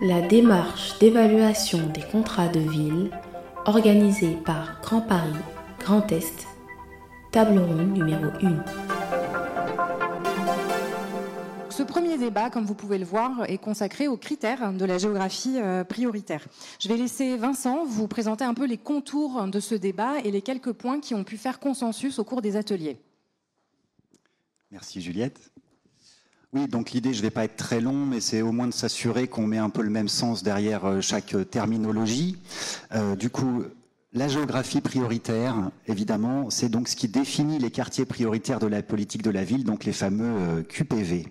La démarche d'évaluation des contrats de ville organisée par Grand Paris, Grand Est, table ronde numéro 1. Ce premier débat, comme vous pouvez le voir, est consacré aux critères de la géographie euh, prioritaire. Je vais laisser Vincent vous présenter un peu les contours de ce débat et les quelques points qui ont pu faire consensus au cours des ateliers. Merci Juliette. Oui, donc l'idée, je ne vais pas être très long, mais c'est au moins de s'assurer qu'on met un peu le même sens derrière euh, chaque terminologie. Euh, du coup, la géographie prioritaire, évidemment, c'est donc ce qui définit les quartiers prioritaires de la politique de la ville, donc les fameux euh, QPV.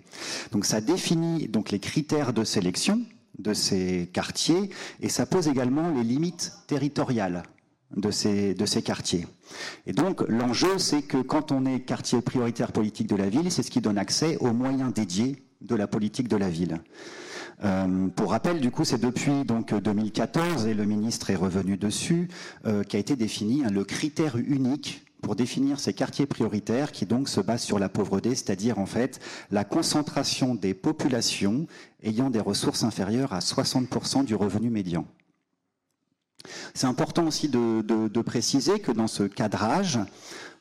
Donc ça définit donc les critères de sélection de ces quartiers et ça pose également les limites territoriales de ces, quartiers. Et donc l'enjeu, c'est que quand on est quartier prioritaire politique de la ville, c'est ce qui donne accès aux moyens dédiés de la politique de la ville. Euh, pour rappel, du coup, c'est depuis donc 2014 et le ministre est revenu dessus euh, qui a été défini hein, le critère unique pour définir ces quartiers prioritaires qui donc se basent sur la pauvreté, c'est-à-dire en fait la concentration des populations ayant des ressources inférieures à 60% du revenu médian. C'est important aussi de, préciser que dans ce cadrage,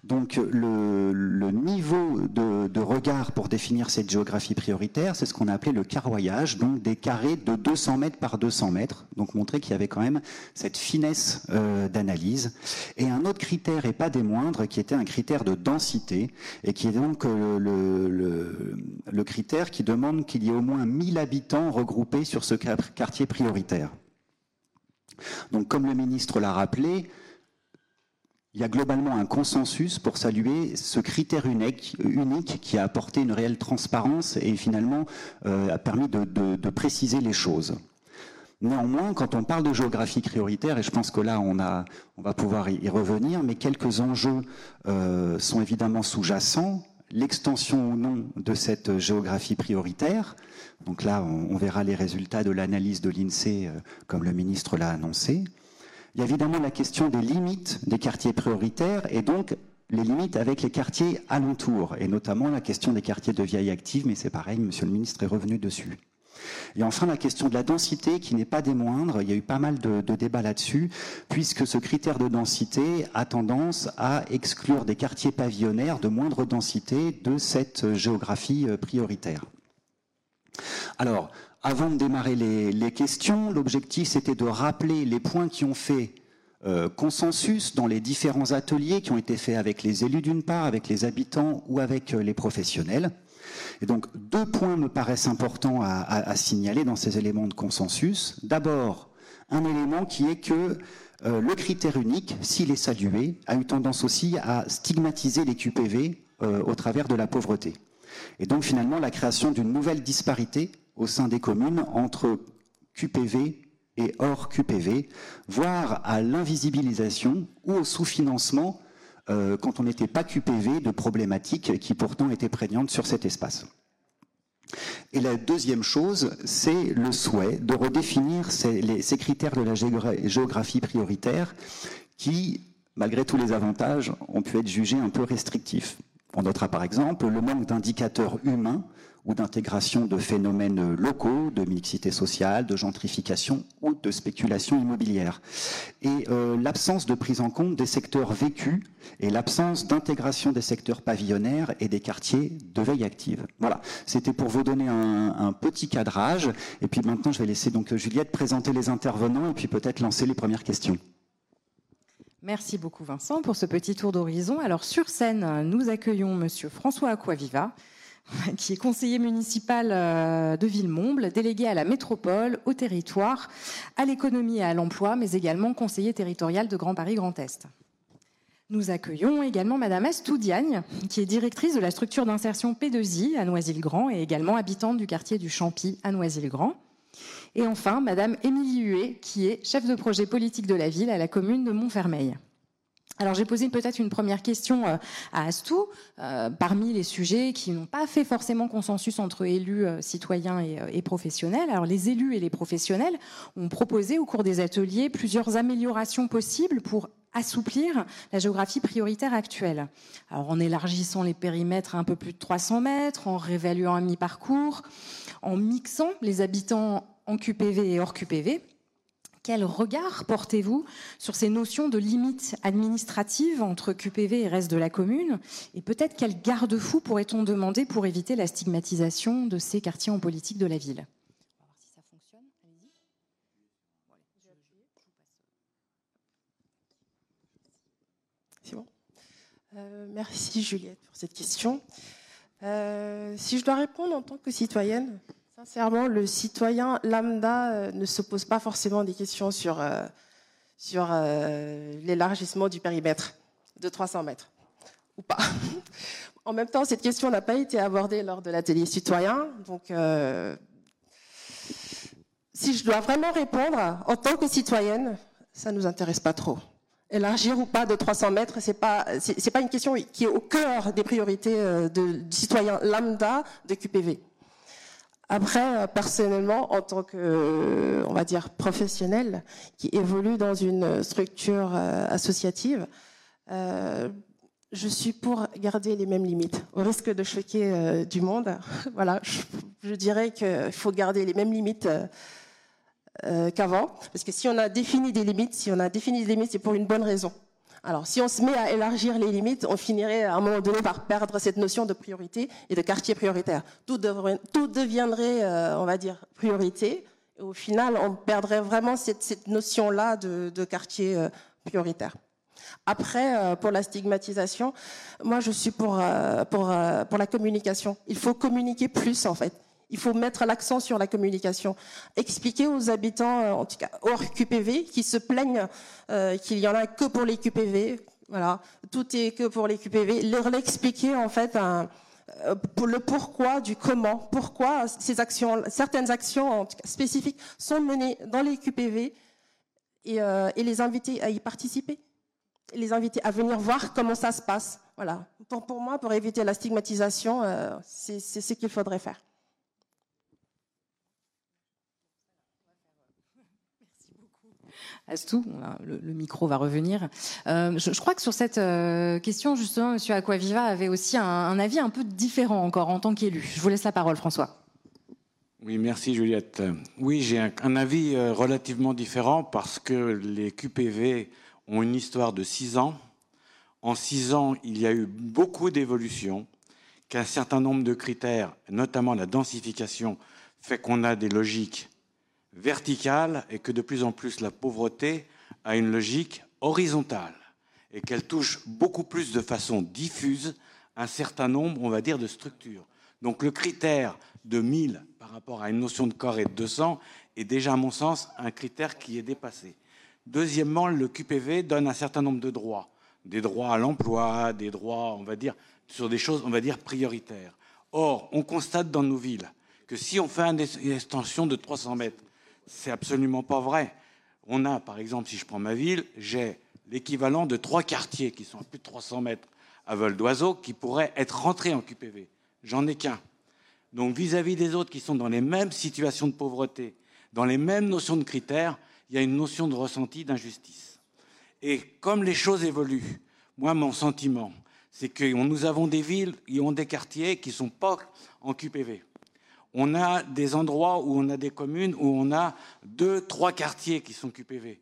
donc le, niveau de, regard pour définir cette géographie prioritaire, c'est ce qu'on a appelé le carroyage, donc des carrés de 200 mètres par 200 mètres, donc montrer qu'il y avait quand même cette finesse euh, d'analyse. Et un autre critère, et pas des moindres, qui était un critère de densité, et qui est donc euh, le, le critère qui demande qu'il y ait au moins 1000 habitants regroupés sur ce quartier prioritaire. Donc comme le ministre l'a rappelé, il y a globalement un consensus pour saluer ce critère unique, qui a apporté une réelle transparence et finalement euh, a permis de, préciser les choses. Néanmoins, quand on parle de géographie prioritaire, et je pense que là on, va pouvoir y revenir, mais quelques enjeux euh, sont évidemment sous-jacents. L'extension ou non de cette géographie prioritaire. Donc là, on, verra les résultats de l'analyse de l'INSEE, euh, comme le ministre l'a annoncé. Il y a évidemment la question des limites des quartiers prioritaires et donc les limites avec les quartiers alentours, et notamment la question des quartiers de vieille active, mais c'est pareil, monsieur le ministre est revenu dessus. Et enfin, la question de la densité, qui n'est pas des moindres. Il y a eu pas mal de, débats là-dessus, puisque ce critère de densité a tendance à exclure des quartiers pavillonnaires de moindre densité de cette géographie euh, prioritaire. Alors, avant de démarrer les, questions, l'objectif c'était de rappeler les points qui ont fait euh, consensus dans les différents ateliers qui ont été faits avec les élus d'une part, avec les habitants ou avec euh, les professionnels. Et donc deux points me paraissent importants à, signaler dans ces éléments de consensus. D'abord, un élément qui est que euh, le critère unique, s'il est salué, a eu tendance aussi à stigmatiser les QPV au travers de la pauvreté. Et donc finalement la création d'une nouvelle disparité au sein des communes entre QPV et hors QPV, voire à l'invisibilisation ou au sous-financement euh, quand on n'était pas QPV de problématiques qui pourtant étaient prégnantes sur cet espace. Et la deuxième chose, c'est le souhait de redéfinir ces, ces, critères de la géographie prioritaire qui, malgré tous les avantages, ont pu être jugés un peu restrictifs. On notera par exemple le manque d'indicateurs humains ou d'intégration de phénomènes locaux, de mixité sociale, de gentrification ou de spéculation immobilière. Et euh, l'absence de prise en compte des secteurs vécus et l'absence d'intégration des secteurs pavillonnaires et des quartiers de veille active. Voilà, c'était pour vous donner un, un, petit cadrage. Et puis maintenant, je vais laisser donc Juliette présenter les intervenants et puis peut-être lancer les premières questions. Merci beaucoup Vincent pour ce petit tour d'horizon. Alors sur scène, nous accueillons Monsieur François Aquaviva, qui est conseiller municipal euh, de Villemomble, délégué à la métropole, au territoire, à l'économie et à l'emploi, mais également conseiller territorial de Grand Paris Grand Est. Nous accueillons également Madame Astoudiagne, qui est directrice de la structure d'insertion P2I à Noisy-le-Grand et également habitante du quartier du Champy à Noisy-le-Grand. Et enfin, Madame Émilie Huet, qui est chef de projet politique de la ville à la commune de Montfermeil. Alors j'ai posé peut-être une première question euh, à Astou. Euh, parmi les sujets qui n'ont pas fait forcément consensus entre élus, euh, citoyens et, professionnels, alors les élus et les professionnels ont proposé au cours des ateliers plusieurs améliorations possibles pour assouplir la géographie prioritaire actuelle. Alors en élargissant les périmètres à un peu plus de 300 mètres, en réévaluant un mi-parcours, en mixant les habitants en QPV et hors QPV. Quel regard portez-vous sur ces notions de limites administratives entre QPV et reste de la commune Et peut-être quel garde-fou pourrait-on demander pour éviter la stigmatisation de ces quartiers en politique de la ville? Euh, merci Juliette pour cette question. Euh, si je dois répondre en tant que citoyenne, sincèrement, le citoyen lambda euh, ne se pose pas forcément des questions sur, sur l'élargissement du périmètre de 300 mètres, ou pas. en même temps, cette question n'a pas été abordée lors de l'atelier citoyen, donc si je dois vraiment répondre en tant que citoyenne, ça ne nous intéresse pas trop élargir ou pas de 300 mètres, c'est pas c'est pas une question qui est au cœur des priorités euh, du citoyen lambda de QPV. Après, euh, personnellement, en tant que, on va dire, professionnel qui évolue dans une structure euh, associative, je suis pour garder les mêmes limites, au risque de choquer du monde. voilà, je, dirais qu'il faut garder les mêmes limites euh, qu'avant, parce que si on a défini des limites, si on a défini des limites, c'est pour une bonne raison. Alors, si on se met à élargir les limites, on finirait à un moment donné par perdre cette notion de priorité et de quartier prioritaire. Tout, deviendrait, euh, on va dire, priorité. Au final, on perdrait vraiment cette, notion-là de, quartier euh, prioritaire. Après, pour la stigmatisation, moi, je suis pour, pour, pour la communication. Il faut communiquer plus, en fait. Il faut mettre l'accent sur la communication. Expliquer aux habitants, euh, en tout cas hors QPV, qui se plaignent euh, qu'il y en a que pour les QPV. Voilà, tout est que pour les QPV. Leur expliquer en fait euh, le pourquoi du comment, pourquoi ces actions, certaines actions en tout cas, spécifiques sont menées dans les QPV et, les inviter à y participer, les inviter à venir voir comment ça se passe. Voilà. Pour moi, pour éviter la stigmatisation, c'est ce qu'il faudrait faire. Astou, le, le, micro va revenir. Euh, je, crois que sur cette euh, question, justement, M. Aquaviva avait aussi un, un, avis un peu différent encore en tant qu'élu. Je vous laisse la parole, François. Oui, merci Juliette. Oui, j'ai un, un, avis euh, relativement différent parce que les QPV ont une histoire de six ans. En six ans, il y a eu beaucoup d'évolutions, qu'un certain nombre de critères, notamment la densification, fait qu'on a des logiques verticale et que de plus en plus la pauvreté a une logique horizontale et qu'elle touche beaucoup plus de façon diffuse un certain nombre, on va dire, de structures. Donc le critère de 1000 par rapport à une notion de corps et de 200 est déjà, à mon sens, un critère qui est dépassé. Deuxièmement, le QPV donne un certain nombre de droits, des droits à l'emploi, des droits, on va dire, sur des choses, on va dire, prioritaires. Or, on constate dans nos villes que si on fait une extension de 300 mètres, c'est absolument pas vrai. On a, par exemple, si je prends ma ville, j'ai l'équivalent de trois quartiers qui sont à plus de 300 mètres à vol d'oiseau qui pourraient être rentrés en QPV. J'en ai qu'un. Donc vis-à-vis -vis des autres qui sont dans les mêmes situations de pauvreté, dans les mêmes notions de critères, il y a une notion de ressenti d'injustice. Et comme les choses évoluent, moi, mon sentiment, c'est que nous avons des villes qui ont des quartiers qui ne sont pas en QPV on a des endroits où on a des communes où on a deux, trois quartiers qui sont QPV.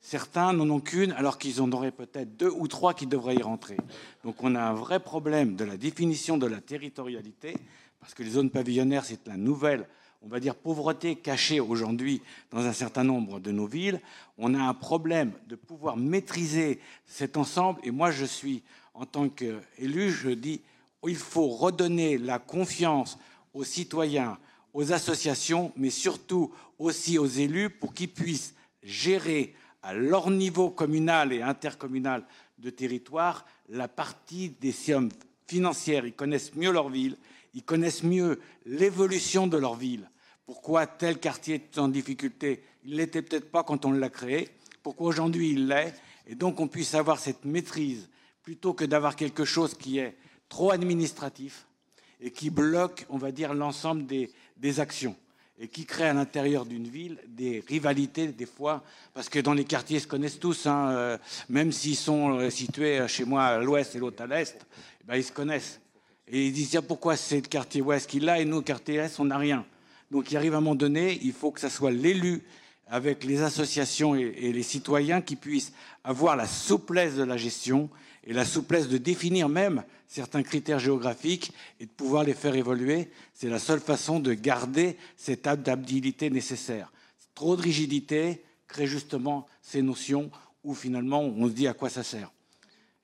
Certains n'en ont qu'une, alors qu'ils en auraient peut-être deux ou trois qui devraient y rentrer. Donc on a un vrai problème de la définition de la territorialité, parce que les zones pavillonnaires, c'est la nouvelle, on va dire, pauvreté cachée aujourd'hui dans un certain nombre de nos villes. On a un problème de pouvoir maîtriser cet ensemble, et moi je suis, en tant qu'élu, je dis, il faut redonner la confiance aux citoyens, aux associations, mais surtout aussi aux élus pour qu'ils puissent gérer à leur niveau communal et intercommunal de territoire la partie des sommes financières. Ils connaissent mieux leur ville, ils connaissent mieux l'évolution de leur ville. Pourquoi tel quartier est en difficulté? Il l'était peut-être pas quand on l'a créé. Pourquoi aujourd'hui il l'est? Et donc on puisse avoir cette maîtrise plutôt que d'avoir quelque chose qui est trop administratif, et qui bloque, on va dire, l'ensemble des, actions. et qui crée à l'intérieur d'une ville des rivalités des fois, parce que dans les quartiers ils se connaissent tous, hein, euh, même s'ils sont euh, situés chez moi à l'ouest et l'autre à l'est, eh ben, ils se connaissent. Et ils disent pourquoi c'est le quartier ouest qui l'a et nous, le quartier est, on n'a rien. Donc il arrive à un moment donné, il faut que ce soit l'élu avec les associations et, les citoyens qui puissent avoir la souplesse de la gestion et la souplesse de définir même certains critères géographiques et de pouvoir les faire évoluer. C'est la seule façon de garder cette adaptabilité nécessaire. Trop de rigidité crée justement ces notions où finalement on se dit à quoi ça sert.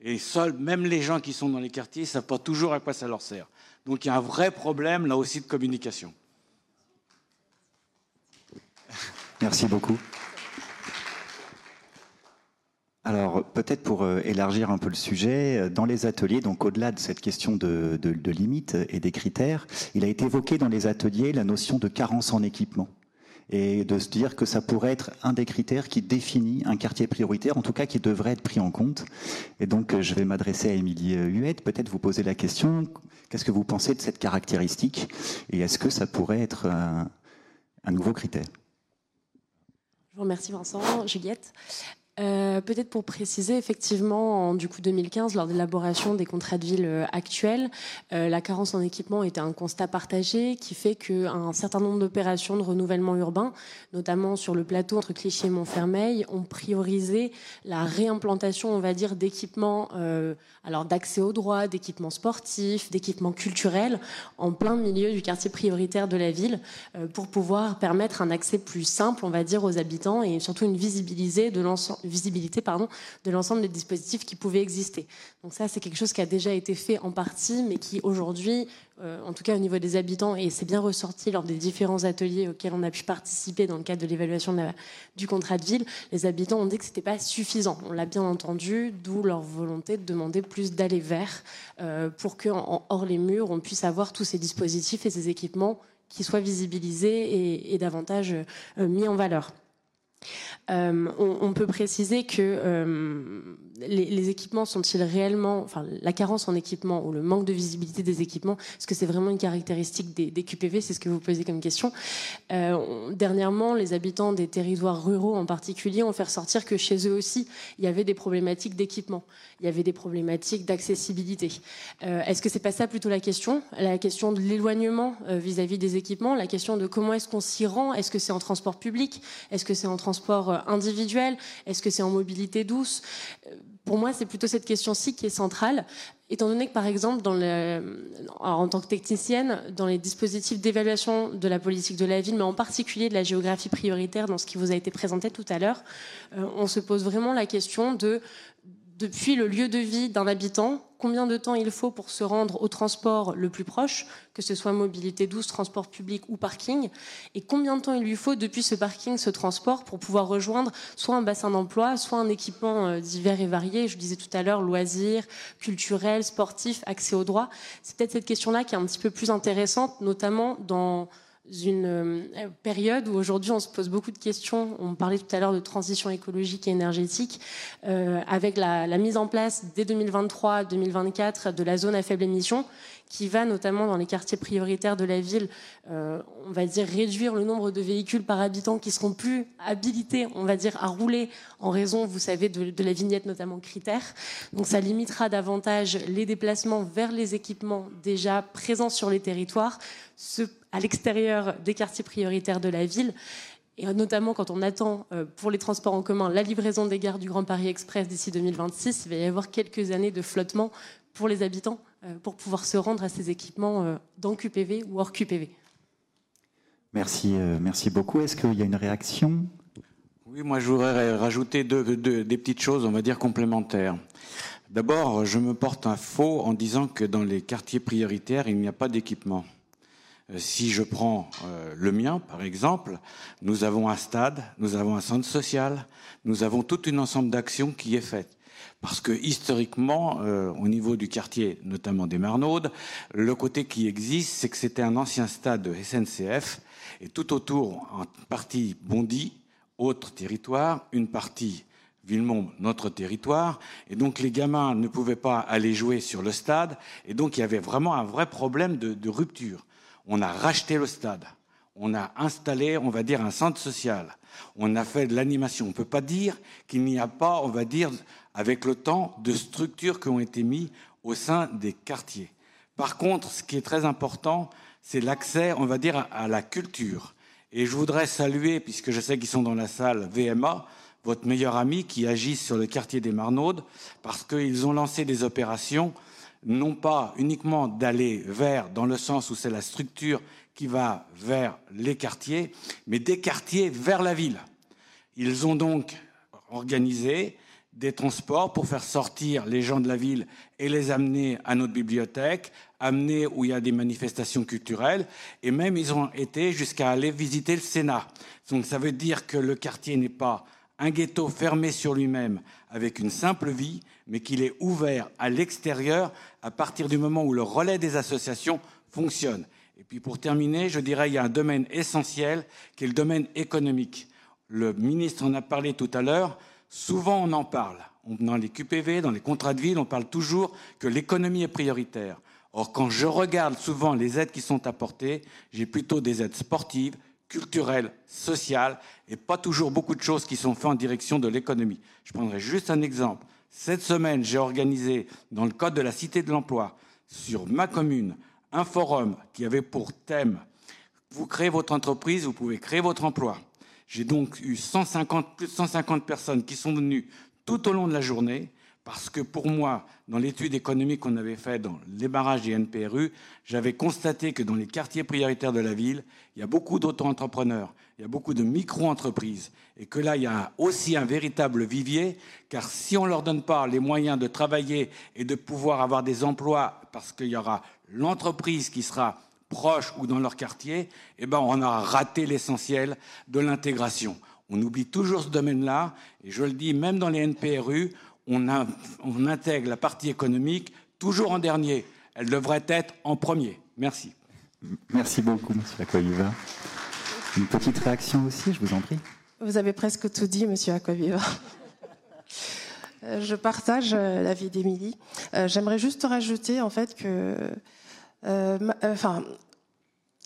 Et seuls, même les gens qui sont dans les quartiers, ne savent pas toujours à quoi ça leur sert. Donc il y a un vrai problème là aussi de communication. Merci beaucoup. Alors peut-être pour euh, élargir un peu le sujet, euh, dans les ateliers, donc au-delà de cette question de, limites et des critères, il a été évoqué dans les ateliers la notion de carence en équipement et de se dire que ça pourrait être un des critères qui définit un quartier prioritaire, en tout cas qui devrait être pris en compte. Et donc euh, je vais m'adresser à Émilie Huette, peut-être vous poser la question, qu'est-ce que vous pensez de cette caractéristique et est-ce que ça pourrait être un nouveau critère? Je remercie Vincent, Juliette. Euh, peut-être pour préciser, effectivement, en du coup 2015, lors de l'élaboration des contrats de ville euh, actuels, euh, la carence en équipement était un constat partagé qui fait qu'un certain nombre d'opérations de renouvellement urbain, notamment sur le plateau entre Clichy et Montfermeil, ont priorisé la réimplantation, on va dire, d'équipements, alors d'accès aux droits, d'équipements sportifs, d'équipements culturels, en plein milieu du quartier prioritaire de la ville, pour pouvoir permettre un accès plus simple, on va dire, aux habitants et surtout une visibilité de l'ensemble visibilité pardon, de l'ensemble des dispositifs qui pouvaient exister. Donc ça, c'est quelque chose qui a déjà été fait en partie, mais qui aujourd'hui, euh, en tout cas au niveau des habitants, et c'est bien ressorti lors des différents ateliers auxquels on a pu participer dans le cadre de l'évaluation du contrat de ville, les habitants ont dit que ce n'était pas suffisant. On l'a bien entendu, d'où leur volonté de demander plus d'aller vers euh, pour qu'en hors les murs, on puisse avoir tous ces dispositifs et ces équipements qui soient visibilisés et, davantage euh, mis en valeur. Euh, on, peut préciser que euh, les, équipements sont-ils réellement, enfin la carence en équipement ou le manque de visibilité des équipements, est-ce que c'est vraiment une caractéristique des, QPV C'est ce que vous posez comme question. Euh, dernièrement, les habitants des territoires ruraux en particulier ont fait ressortir que chez eux aussi, il y avait des problématiques d'équipement, il y avait des problématiques d'accessibilité. est-ce que c'est pas ça plutôt la question? La question de l'éloignement vis-à-vis des équipements, la question de comment est-ce qu'on s'y rend? Est-ce que c'est en transport public? Est-ce que c'est en transport euh, individuel? Est-ce que c'est en mobilité douce? Euh, Pour moi, c'est plutôt cette question-ci qui est centrale. Étant donné que, par exemple, en tant que technicienne, dans les dispositifs d'évaluation de la politique de la ville, mais en particulier de la géographie prioritaire, dans ce qui vous a été présenté tout à l'heure, euh, on se pose vraiment la question de depuis le lieu de vie d'un habitant, combien de temps il faut pour se rendre au transport le plus proche, que ce soit mobilité douce, transport public ou parking, et combien de temps il lui faut depuis ce parking, ce transport, pour pouvoir rejoindre soit un bassin d'emploi, soit un équipement euh, divers et varié? Je disais tout à l'heure, loisirs, culturels, sportifs, accès aux droits. C'est peut-être cette question-là qui est un petit peu plus intéressante, notamment dans une euh, période où aujourd'hui on se pose beaucoup de questions. On parlait tout à l'heure de transition écologique et énergétique, euh, avec la, la, mise en place dès 2023-2024 de la zone à faible émission, qui va notamment dans les quartiers prioritaires de la ville, euh, on va dire réduire le nombre de véhicules par habitant qui seront plus habilités, on va dire, à rouler en raison, vous savez, de, la vignette notamment critère. Donc ça limitera davantage les déplacements vers les équipements déjà présents sur les territoires, à l'extérieur des quartiers prioritaires de la ville et notamment quand on attend euh, pour les transports en commun la livraison des gares du Grand Paris Express d'ici 2026, il va y avoir quelques années de flottement pour les habitants euh, pour pouvoir se rendre à ces équipements euh, dans QPV ou hors QPV. Merci, euh, merci beaucoup. Est-ce qu'il y a une réaction? Oui, moi je voudrais rajouter deux, des petites choses, on va dire complémentaires. D'abord, je me porte un faux en disant que dans les quartiers prioritaires, il n'y a pas d'équipement. Si je prends le mien, par exemple, nous avons un stade, nous avons un centre social, nous avons tout un ensemble d'actions qui est faite. Parce que historiquement, euh, au niveau du quartier, notamment des Marnaudes, le côté qui existe, c'est que c'était un ancien stade de SNCF, et tout autour, en partie Bondy, autre territoire, une partie Villemont, notre territoire, et donc les gamins ne pouvaient pas aller jouer sur le stade, et donc il y avait vraiment un vrai problème de, de rupture. On a racheté le stade, on a installé, on va dire, un centre social. On a fait de l'animation. On ne peut pas dire qu'il n'y a pas, on va dire, avec le temps, de structures qui ont été mises au sein des quartiers. Par contre, ce qui est très important, c'est l'accès, on va dire, à la culture. Et je voudrais saluer, puisque je sais qu'ils sont dans la salle, VMA, votre meilleur ami qui agit sur le quartier des Marnaudes, parce qu'ils ont lancé des opérations, non pas uniquement d'aller vers, dans le sens où c'est la structure qui va vers les quartiers, mais des quartiers vers la ville. Ils ont donc organisé des transports pour faire sortir les gens de la ville et les amener à notre bibliothèque, amener où il y a des manifestations culturelles, et même ils ont été jusqu'à aller visiter le Sénat. Donc ça veut dire que le quartier n'est pas un ghetto fermé sur lui-même avec une simple vie, mais qu'il est ouvert à l'extérieur à partir du moment où le relais des associations fonctionne. Et puis pour terminer, je dirais qu'il y a un domaine essentiel qui est le domaine économique. Le ministre en a parlé tout à l'heure. Souvent, on en parle. Dans les QPV, dans les contrats de ville, on parle toujours que l'économie est prioritaire. Or, quand je regarde souvent les aides qui sont apportées, j'ai plutôt des aides sportives, culturelles, sociales, et pas toujours beaucoup de choses qui sont faites en direction de l'économie. Je prendrai juste un exemple. Cette semaine, j'ai organisé, dans le cadre de la Cité de l'Emploi, sur ma commune, un forum qui avait pour thème Vous créez votre entreprise, vous pouvez créer votre emploi. J'ai donc eu 150, plus de 150 personnes qui sont venues tout au long de la journée, parce que pour moi, dans l'étude économique qu'on avait faite dans les barrages des NPRU, j'avais constaté que dans les quartiers prioritaires de la ville, il y a beaucoup d'auto-entrepreneurs, il y a beaucoup de micro-entreprises, et que là, il y a aussi un véritable vivier, car si on ne leur donne pas les moyens de travailler et de pouvoir avoir des emplois, parce qu'il y aura l'entreprise qui sera proche ou dans leur quartier, eh ben on a raté l'essentiel de l'intégration. On oublie toujours ce domaine-là, et je le dis, même dans les NPRU, on, on intègre la partie économique toujours en dernier. Elle devrait être en premier. Merci. Merci beaucoup, Monsieur Aquaviva. Une petite réaction aussi, je vous en prie. Vous avez presque tout dit, Monsieur Aquaviva. Je partage euh, l'avis d'Émilie. Euh, j'aimerais juste rajouter en fait que euh, euh, enfin,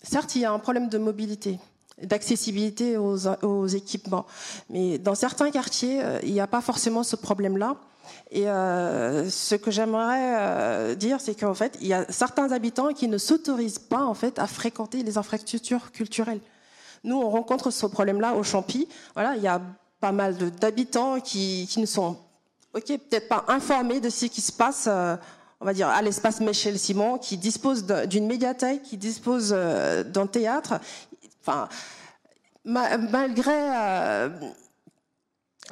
certes, il y a un problème de mobilité d'accessibilité aux, équipements. Mais dans certains quartiers, euh, il n'y a pas forcément ce problème-là. Et ce que j'aimerais dire, c'est qu'en fait, il y a certains habitants qui ne s'autorisent pas en fait à fréquenter les infrastructures culturelles. Nous, on rencontre ce problème-là au Champy. Voilà, il y a pas mal d'habitants qui, qui, ne sont, ok, peut-être pas informés de ce qui se passe on va dire, à l'espace Michel Simon, qui dispose d'une médiathèque, qui dispose euh, d'un théâtre. Enfin, malgré euh,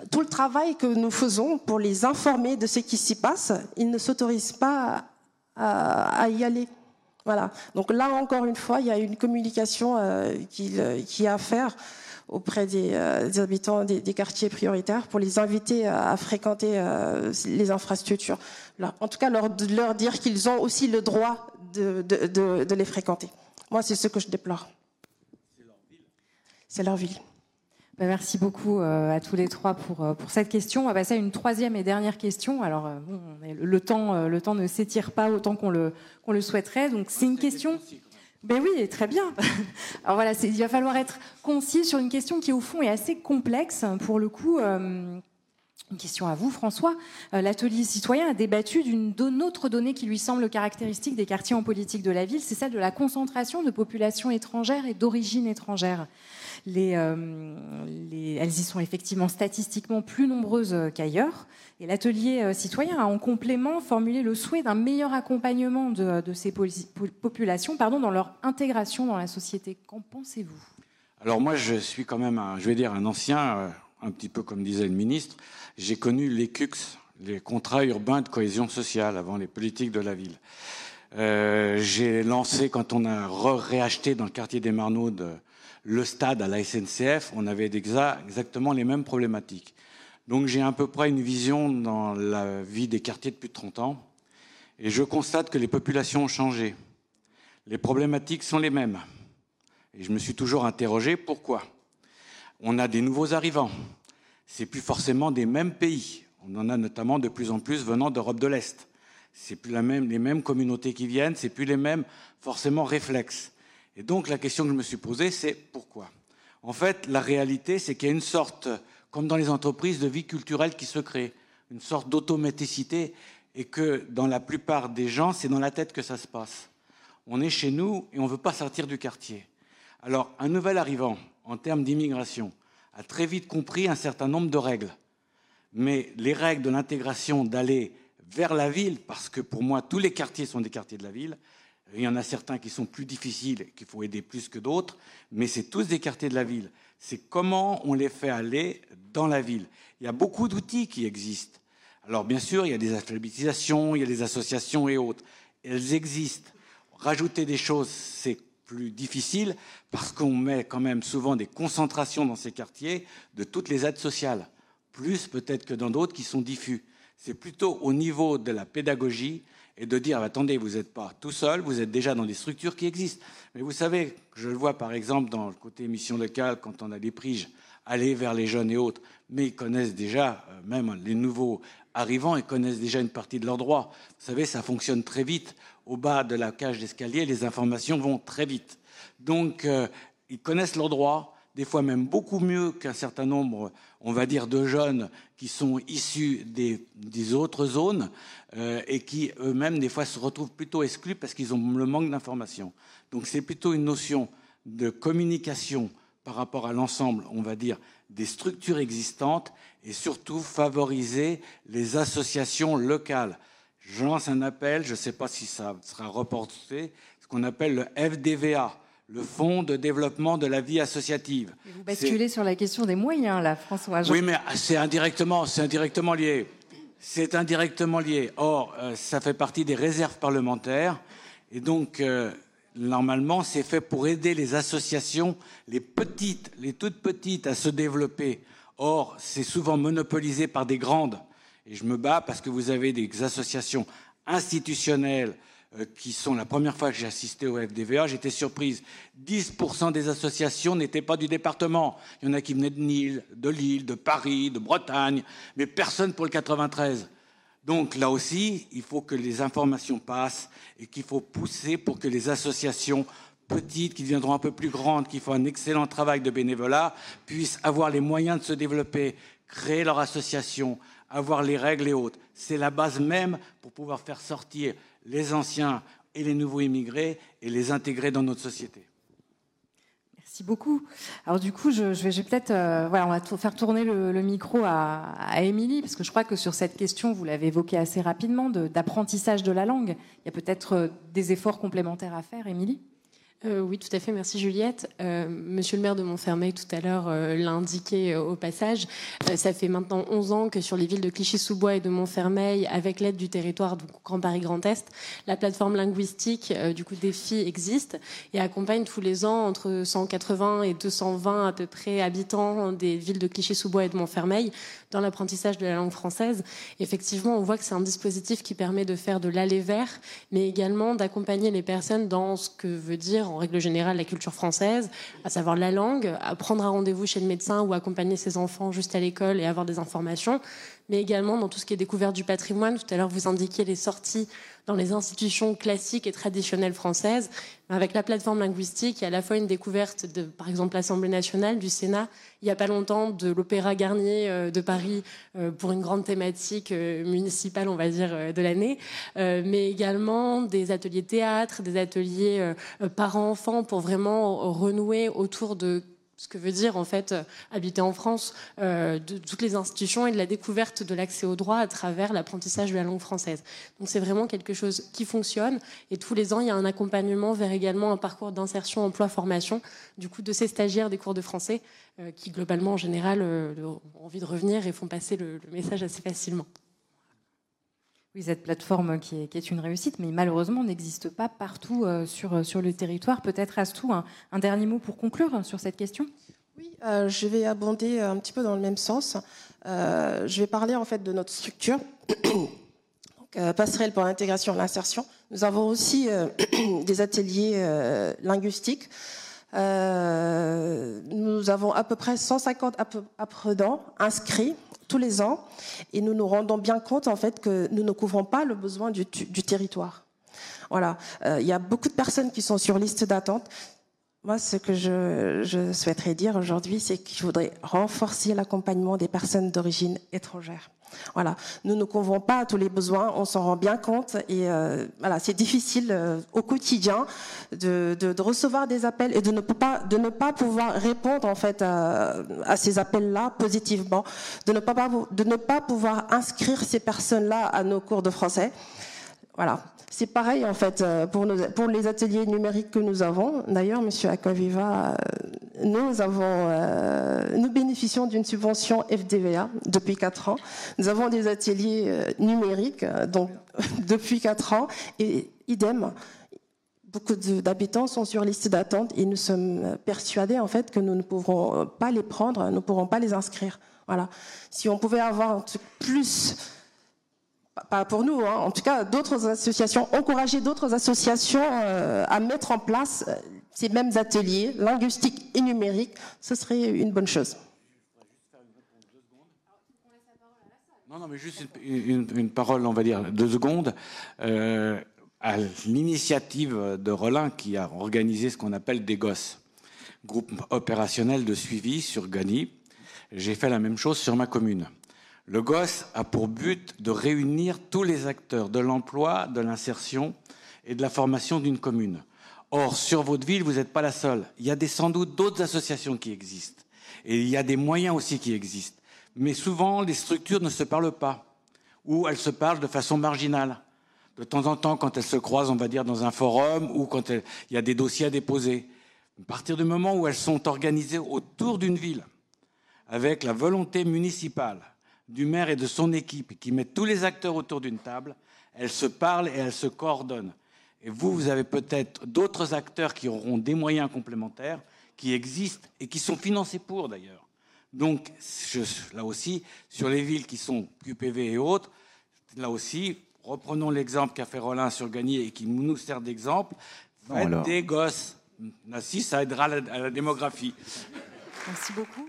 tout le travail que nous faisons pour les informer de ce qui s'y passe, ils ne s'autorisent pas à, y aller. Voilà. Donc là, encore une fois, il y a une communication qui, qui a à faire auprès des, habitants des, quartiers prioritaires pour les inviter à, fréquenter les infrastructures en tout cas, leur, leur dire qu'ils ont aussi le droit de, les fréquenter. Moi, c'est ce que je déplore. C'est leur ville. Ben, merci beaucoup euh, à tous les trois pour, euh, pour cette question. On va passer à une troisième et dernière question. Alors, euh, le, temps, le temps ne s'étire pas autant qu'on le, qu'on le souhaiterait. Donc, c'est une question. Ben oui, très bien. Alors voilà, il va falloir être concis sur une question qui, au fond, est assez complexe. Pour le coup, une question à vous, François. Euh, l'atelier citoyen a débattu d'une autre donnée qui lui semble caractéristique des quartiers en politique de la ville, c'est celle de la concentration de populations étrangères et d'origine étrangère. Euh, elles y sont effectivement statistiquement plus nombreuses qu'ailleurs. Et l'atelier euh, citoyen a en complément formulé le souhait d'un meilleur accompagnement de, ces populations pardon, dans leur intégration dans la société. Qu'en pensez-vous? Alors moi, je suis quand même, un, je vais dire, un ancien, un petit peu comme disait le ministre. J'ai connu les CUX, les contrats urbains de cohésion sociale, avant les politiques de la ville. Euh, j'ai lancé, quand on a réacheté dans le quartier des Marnaudes le stade à la SNCF, on avait exactement les mêmes problématiques. Donc j'ai à peu près une vision dans la vie des quartiers depuis 30 ans, et je constate que les populations ont changé. Les problématiques sont les mêmes. Et je me suis toujours interrogé pourquoi? On a des nouveaux arrivants, c'est plus forcément des mêmes pays. On en a notamment de plus en plus venant d'Europe de l'Est. C'est plus les mêmes communautés qui viennent, c'est plus les mêmes forcément réflexes. Et donc la question que je me suis posée, c'est pourquoi? En fait, la réalité, c'est qu'il y a une sorte, comme dans les entreprises, de vie culturelle qui se crée, une sorte d'automaticité, et que dans la plupart des gens, c'est dans la tête que ça se passe. On est chez nous et on ne veut pas sortir du quartier. Alors, un nouvel arrivant, en termes d'immigration, a très vite compris un certain nombre de règles. Mais les règles de l'intégration d'aller vers la ville, parce que pour moi, tous les quartiers sont des quartiers de la ville, il y en a certains qui sont plus difficiles, qu'il faut aider plus que d'autres, mais c'est tous des quartiers de la ville. C'est comment on les fait aller dans la ville. Il y a beaucoup d'outils qui existent. Alors bien sûr, il y a des alphabétisations, il y a des associations et autres. Elles existent. Rajouter des choses, c'est plus difficile parce qu'on met quand même souvent des concentrations dans ces quartiers de toutes les aides sociales, plus peut-être que dans d'autres qui sont diffus. C'est plutôt au niveau de la pédagogie et de dire attendez, vous n'êtes pas tout seul, vous êtes déjà dans des structures qui existent. Mais vous savez, je le vois par exemple dans le côté émission locale, quand on a des priges, aller vers les jeunes et autres, mais ils connaissent déjà, euh, même les nouveaux arrivants, ils connaissent déjà une partie de leurs droits. Vous savez, ça fonctionne très vite. Au bas de la cage d'escalier, les informations vont très vite. Donc, euh, ils connaissent leurs droits, des fois même beaucoup mieux qu'un certain nombre, on va dire, de jeunes qui sont issus des, autres zones euh, et qui eux-mêmes, des fois, se retrouvent plutôt exclus parce qu'ils ont le manque d'informations. Donc, c'est plutôt une notion de communication par rapport à l'ensemble, on va dire, des structures existantes et surtout favoriser les associations locales. Je lance un appel, je ne sais pas si ça sera reporté, ce qu'on appelle le FDVA, le Fonds de développement de la vie associative. vous basculez sur la question des moyens, là, François. Oui, mais c'est indirectement, c'est indirectement lié. C'est indirectement lié. Or, euh, ça fait partie des réserves parlementaires. Et donc, euh, normalement, c'est fait pour aider les associations, les petites, les toutes petites, à se développer. Or, c'est souvent monopolisé par des grandes. Et je me bats parce que vous avez des associations institutionnelles euh, qui sont la première fois que j'ai assisté au FDVA, j'étais surprise. 10% des associations n'étaient pas du département. Il y en a qui venaient de Nîmes, de Lille, de Paris, de Bretagne, mais personne pour le 93. Donc là aussi, il faut que les informations passent et qu'il faut pousser pour que les associations petites, qui deviendront un peu plus grandes, qui font un excellent travail de bénévolat, puissent avoir les moyens de se développer, créer leur association, avoir les règles et autres. C'est la base même pour pouvoir faire sortir les anciens et les nouveaux immigrés et les intégrer dans notre société. Merci beaucoup. Alors du coup, je, vais, peut-être, euh, voilà, on va faire tourner le, micro à, Émilie, parce que je crois que sur cette question, vous l'avez évoqué assez rapidement, d'apprentissage de, la langue. Il y a peut-être euh, des efforts complémentaires à faire, Émilie? Euh, oui, tout à fait. Merci Juliette. Euh, monsieur le maire de Montfermeil tout à l'heure euh, l'a indiqué au passage. ça fait maintenant 11 ans que sur les villes de Clichy-sous-Bois et de Montfermeil, avec l'aide du territoire du Grand Paris Grand Est, la plateforme linguistique du coup Défi existe et accompagne tous les ans entre 180 et 220 à peu près habitants des villes de Clichy-sous-Bois et de Montfermeil dans l'apprentissage de la langue française. Effectivement, on voit que c'est un dispositif qui permet de faire de l'aller vers, mais également d'accompagner les personnes dans ce que veut dire en règle générale la culture française, à savoir la langue, à prendre un rendez-vous chez le médecin ou accompagner ses enfants juste à l'école et avoir des informations, mais également dans tout ce qui est découverte du patrimoine. Tout à l'heure, vous indiquiez les sorties dans les institutions classiques et traditionnelles françaises. Avec la plateforme linguistique, il y a à la fois une découverte de, par exemple, l'Assemblée nationale, du Sénat, il n'y a pas longtemps, de l'Opéra Garnier euh, de Paris euh, pour une grande thématique euh, municipale, on va dire, de l'année, mais également des ateliers théâtre, des ateliers parents-enfants pour vraiment renouer autour de ce que veut dire en fait euh, habiter en France, euh, de toutes les institutions et de la découverte de l'accès au droit à travers l'apprentissage de la langue française. Donc c'est vraiment quelque chose qui fonctionne et tous les ans il y a un accompagnement vers également un parcours d'insertion emploi-formation du coup de ces stagiaires des cours de français euh, qui globalement en général ont envie de revenir et font passer le message assez facilement. Oui, cette plateforme qui est, une réussite, mais malheureusement n'existe pas partout euh, sur, sur le territoire. Peut-être Astou, un, dernier mot pour conclure sur cette question? Oui, euh, je vais abonder un petit peu dans le même sens. Euh, je vais parler en fait de notre structure. Donc, passerelle pour l'intégration et l'insertion. Nous avons aussi des ateliers linguistiques. nous avons à peu près 150 apprenants inscrits tous les ans et nous nous rendons bien compte en fait que nous ne couvrons pas le besoin du, territoire. Voilà, euh, il y a beaucoup de personnes qui sont sur liste d'attente. Moi, ce que je, souhaiterais dire aujourd'hui, c'est qu'il faudrait renforcer l'accompagnement des personnes d'origine étrangère. Voilà, nous ne couvrons pas tous les besoins, on s'en rend bien compte, et euh, voilà, c'est difficile euh, au quotidien de, recevoir des appels et de ne pas de ne pas pouvoir répondre en fait à, ces appels-là positivement, de ne pas de ne pas pouvoir inscrire ces personnes-là à nos cours de français. Voilà. C'est pareil en fait euh, pour, les ateliers numériques que nous avons. D'ailleurs, Monsieur Aquaviva, euh, nous avons, euh, nous bénéficions d'une subvention FDVA depuis quatre ans. Nous avons des ateliers numériques depuis quatre ans et idem. Beaucoup d'habitants sont sur liste d'attente et nous sommes persuadés en fait que nous ne pourrons pas les prendre, nous ne pourrons pas les inscrire. Voilà. Si on pouvait avoir plus pas pour nous, hein. en tout cas d'autres associations, encourager d'autres associations euh, à mettre en place euh, ces mêmes ateliers linguistiques et numériques, ce serait une bonne chose. Non, non, mais juste une, parole, on va dire, deux secondes. Euh, à l'initiative de Rollin, qui a organisé ce qu'on appelle des groupe opérationnel de suivi sur Gani, j'ai fait la même chose sur ma commune. Le GOS a pour but de réunir tous les acteurs de l'emploi, de l'insertion et de la formation d'une commune. Or, sur votre ville, vous n'êtes pas la seule. Il y a sans doute d'autres associations qui existent. Et il y a des moyens aussi qui existent. Mais souvent, les structures ne se parlent pas. Ou elles se parlent de façon marginale. De temps en temps, quand elles se croisent, on va dire, dans un forum ou quand il y a des dossiers à déposer. À partir du moment où elles sont organisées autour d'une ville, avec la volonté municipale, du maire et de son équipe qui mettent tous les acteurs autour d'une table, elles se parlent et elles se coordonnent. Et vous, vous avez peut-être d'autres acteurs qui auront des moyens complémentaires, qui existent et qui sont financés pour d'ailleurs. Donc, là aussi, sur les villes qui sont QPV et autres, là aussi, reprenons l'exemple qu'a fait Rollin sur Gagné et qui nous sert d'exemple. Faites des gosses. Là, si, ça aidera à la, démographie. Merci beaucoup.